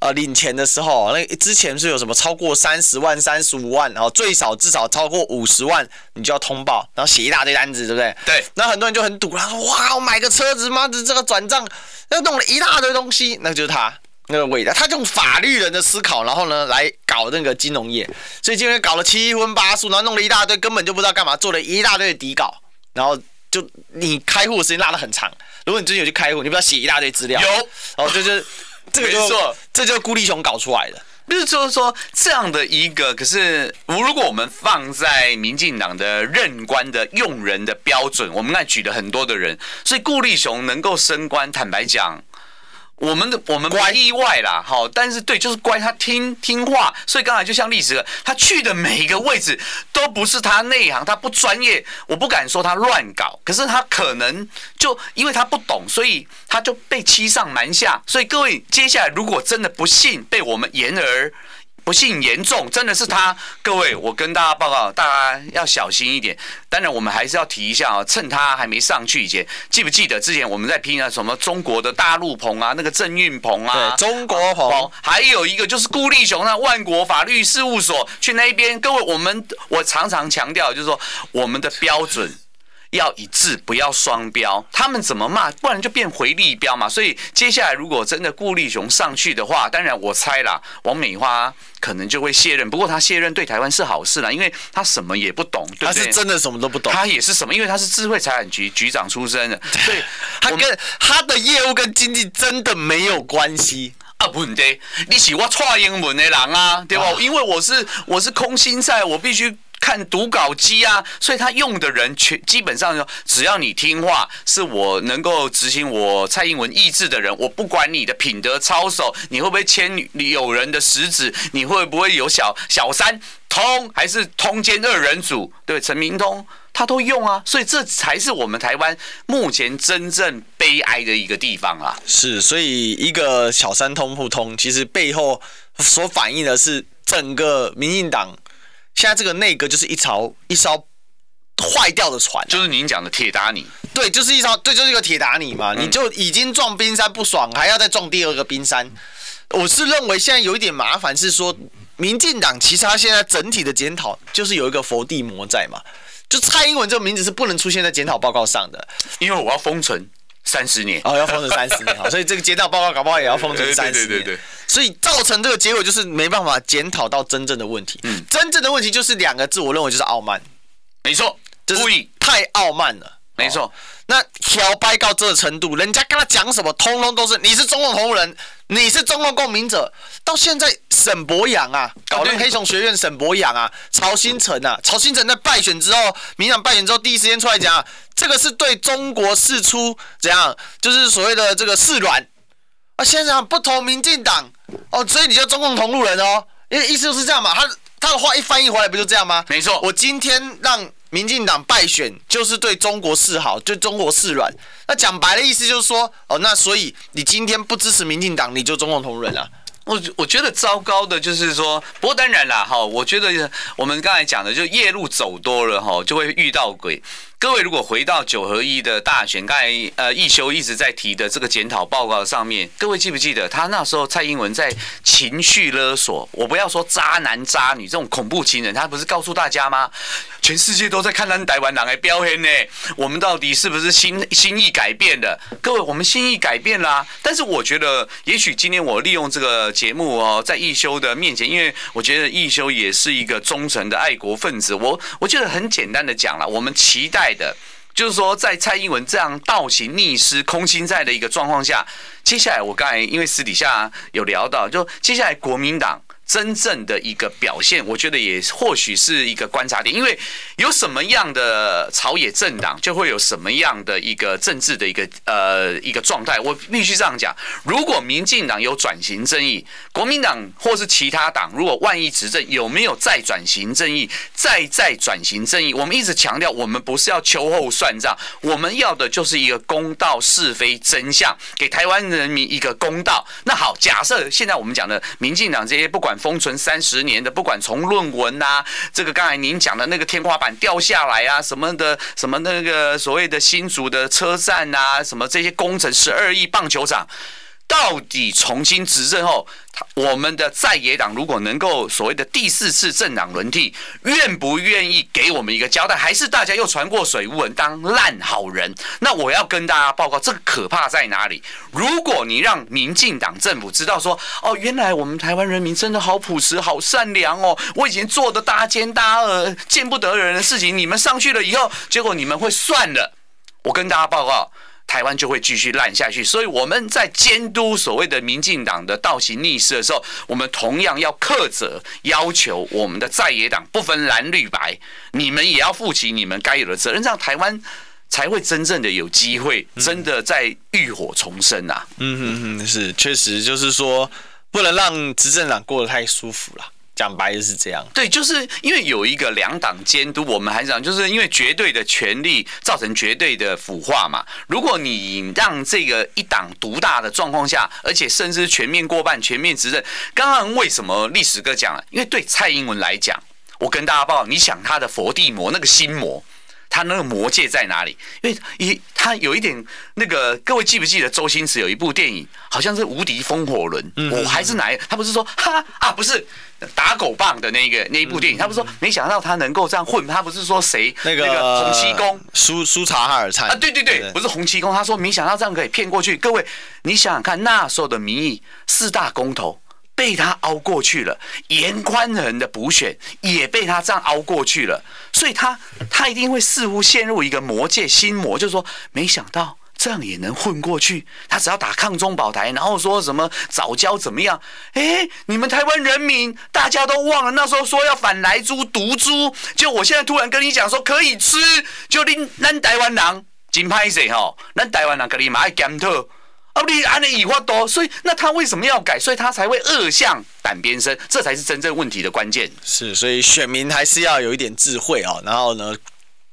呃，领钱的时候，那之前是有什么超过三十万、三十五万，然后最少至少超过五十万，你就要通报，然后写一大堆单子，对不对？对。那很多人就很堵，他说：“哇，我买个车子，妈的，这个转账又弄了一大堆东西。”那就是他那个味道，他用法律人的思考，然后呢来搞那个金融业，所以今天搞了七荤八素，然后弄了一大堆，根本就不知道干嘛，做了一大堆的底稿，然后就你开户的时间拉得很长。如果你最近有去开户，你不要写一大堆资料，有，然后就是。这个就错，这就是顾立雄搞出来的。不是就是说这样的一个，可是如果我们放在民进党的任官的用人的标准，我们刚才举了很多的人，所以顾立雄能够升官，坦白讲。我们的我们不意外啦，好，但是对，就是乖，他听听话，所以刚才就像历史，他去的每一个位置都不是他内行，他不专业，我不敢说他乱搞，可是他可能就因为他不懂，所以他就被欺上瞒下，所以各位接下来如果真的不幸被我们言而。不幸严重，真的是他。各位，我跟大家报告，大家要小心一点。当然，我们还是要提一下啊，趁他还没上去以前，记不记得之前我们在拼啊什么中国的大陆鹏啊，那个郑运鹏啊，对，中国鹏，还有一个就是顾立雄那万国法律事务所去那边。各位，我们我常常强调，就是说我们的标准。要一致，不要双标。他们怎么骂，不然就变回力标嘛。所以接下来如果真的顾立雄上去的话，当然我猜啦，王美花可能就会卸任。不过他卸任对台湾是好事啦，因为他什么也不懂，对不对？他是真的什么都不懂。他也是什么，因为他是智慧财产局局长出身的，所以他跟他的业务跟经济真的没有关系啊。不对，你是我蔡英文的人啊，对吧？啊、因为我是我是空心菜，我必须。看读稿机啊，所以他用的人全基本上说，只要你听话，是我能够执行我蔡英文意志的人，我不管你的品德操守，你会不会牵友人的食指，你会不会有小小三通，还是通奸二人组，对，陈明通他都用啊，所以这才是我们台湾目前真正悲哀的一个地方啊。是，所以一个小三通不通，其实背后所反映的是整个民进党。现在这个内阁就是一艘一艘坏掉的船，就是您讲的铁达尼。对，就是一艘，对，就是一个铁达尼嘛。你就已经撞冰山不爽，还要再撞第二个冰山。我是认为现在有一点麻烦，是说民进党其实他现在整体的检讨就是有一个佛地魔在嘛，就蔡英文这个名字是不能出现在检讨报告上的，因为我要封存三十年。哦，要封存三十年，好，所以这个街道报告搞不好也要封存三十年，对对对。对，所以造成这个结果就是没办法检讨到真正的问题，嗯，真正的问题就是两个字，我认为就是傲慢，没错，就是太傲慢了，没错。那小白到这个程度，人家跟他讲什么，通通都是你是中共同路人，你是中共共鸣者。到现在，沈博洋啊，搞那个黑熊学院，沈博洋啊，曹新成啊，曹新成在败选之后，民进党败选之后，第一时间出来讲，这个是对中国示出怎样，就是所谓的这个示软啊。现在不投民进党哦，所以你就中共同路人哦，因为意思就是这样嘛。他他的话一翻译回来，不就这样吗？没错，我今天让。民进党败选就是对中国示好，对中国示软。那讲白的意思就是说，哦，那所以你今天不支持民进党，你就中共同仁了？我我觉得糟糕的就是说，不过当然啦，哈，我觉得我们刚才讲的，就夜路走多了，哈，就会遇到鬼。各位如果回到九合一的大选，刚才呃一修一直在提的这个检讨报告上面，各位记不记得他那时候蔡英文在情绪勒索？我不要说渣男渣女这种恐怖情人，他不是告诉大家吗？全世界都在看咱台湾人的表现呢，我们到底是不是心心意改变的？各位，我们心意改变啦。但是我觉得，也许今天我利用这个节目哦，在一修的面前，因为我觉得一修也是一个忠诚的爱国分子，我我觉得很简单的讲了，我们期待。的，就是说，在蔡英文这样倒行逆施、空心菜的一个状况下，接下来我刚才因为私底下有聊到，就接下来国民党。真正的一个表现，我觉得也或许是一个观察点，因为有什么样的朝野政党，就会有什么样的一个政治的一个呃一个状态。我必须这样讲：如果民进党有转型正义，国民党或是其他党，如果万一执政，有没有再转型正义、再再转型正义？我们一直强调，我们不是要秋后算账，我们要的就是一个公道、是非、真相，给台湾人民一个公道。那好，假设现在我们讲的民进党这些不管。封存三十年的，不管从论文呐、啊，这个刚才您讲的那个天花板掉下来啊，什么的，什么那个所谓的新竹的车站啊，什么这些工程，十二亿棒球场。到底重新执政后，我们的在野党如果能够所谓的第四次政党轮替，愿不愿意给我们一个交代？还是大家又传过水无人当烂好人？那我要跟大家报告，这个可怕在哪里？如果你让民进党政府知道说，哦，原来我们台湾人民真的好朴实、好善良哦，我以前做的大奸大恶、见不得人的事情，你们上去了以后，结果你们会算了。我跟大家报告。台湾就会继续烂下去，所以我们在监督所谓的民进党的倒行逆施的时候，我们同样要苛责，要求我们的在野党不分蓝绿白，你们也要负起你们该有的责任，让台湾才会真正的有机会，真的在浴火重生啊！嗯哼哼，是，确实就是说，不能让执政党过得太舒服了。讲白就是这样，对，就是因为有一个两党监督，我们还是讲，就是因为绝对的权力造成绝对的腐化嘛。如果你让这个一党独大的状况下，而且甚至全面过半、全面执政，刚刚为什么历史哥讲了？因为对蔡英文来讲，我跟大家报，你想他的佛地魔那个心魔。他那个魔界在哪里？因为一他有一点那个，各位记不记得周星驰有一部电影，好像是《无敌风火轮》，我还是哪一？他不是说哈啊，不是打狗棒的那个那一部电影，他不是说没想到他能够这样混，他不是说谁那个洪七公苏苏察哈尔灿啊？对对对，不是洪七公，他说没想到这样可以骗过去。各位，你想想看，那时候的民意四大公投。被他熬过去了，严宽恒的补选也被他这样熬过去了，所以他他一定会似乎陷入一个魔界心魔，就是说没想到这样也能混过去。他只要打抗中保台，然后说什么早教怎么样？哎，你们台湾人民大家都忘了那时候说要反来猪毒猪，就我现在突然跟你讲说可以吃，就令咱台湾人真歹势吼，咱台湾人跟你嘛爱检讨。哦，你安尼以话多，所以那他为什么要改？所以他才会恶向胆边生，这才是真正问题的关键。是，所以选民还是要有一点智慧哦，然后呢，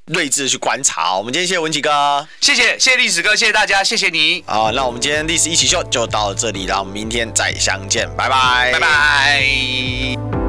睿智去观察。我们今天谢谢文琪哥，谢谢谢谢历史哥，谢谢大家，谢谢你。好，那我们今天历史一起 SHOW 就到这里了，我们明天再相见，拜拜，拜拜。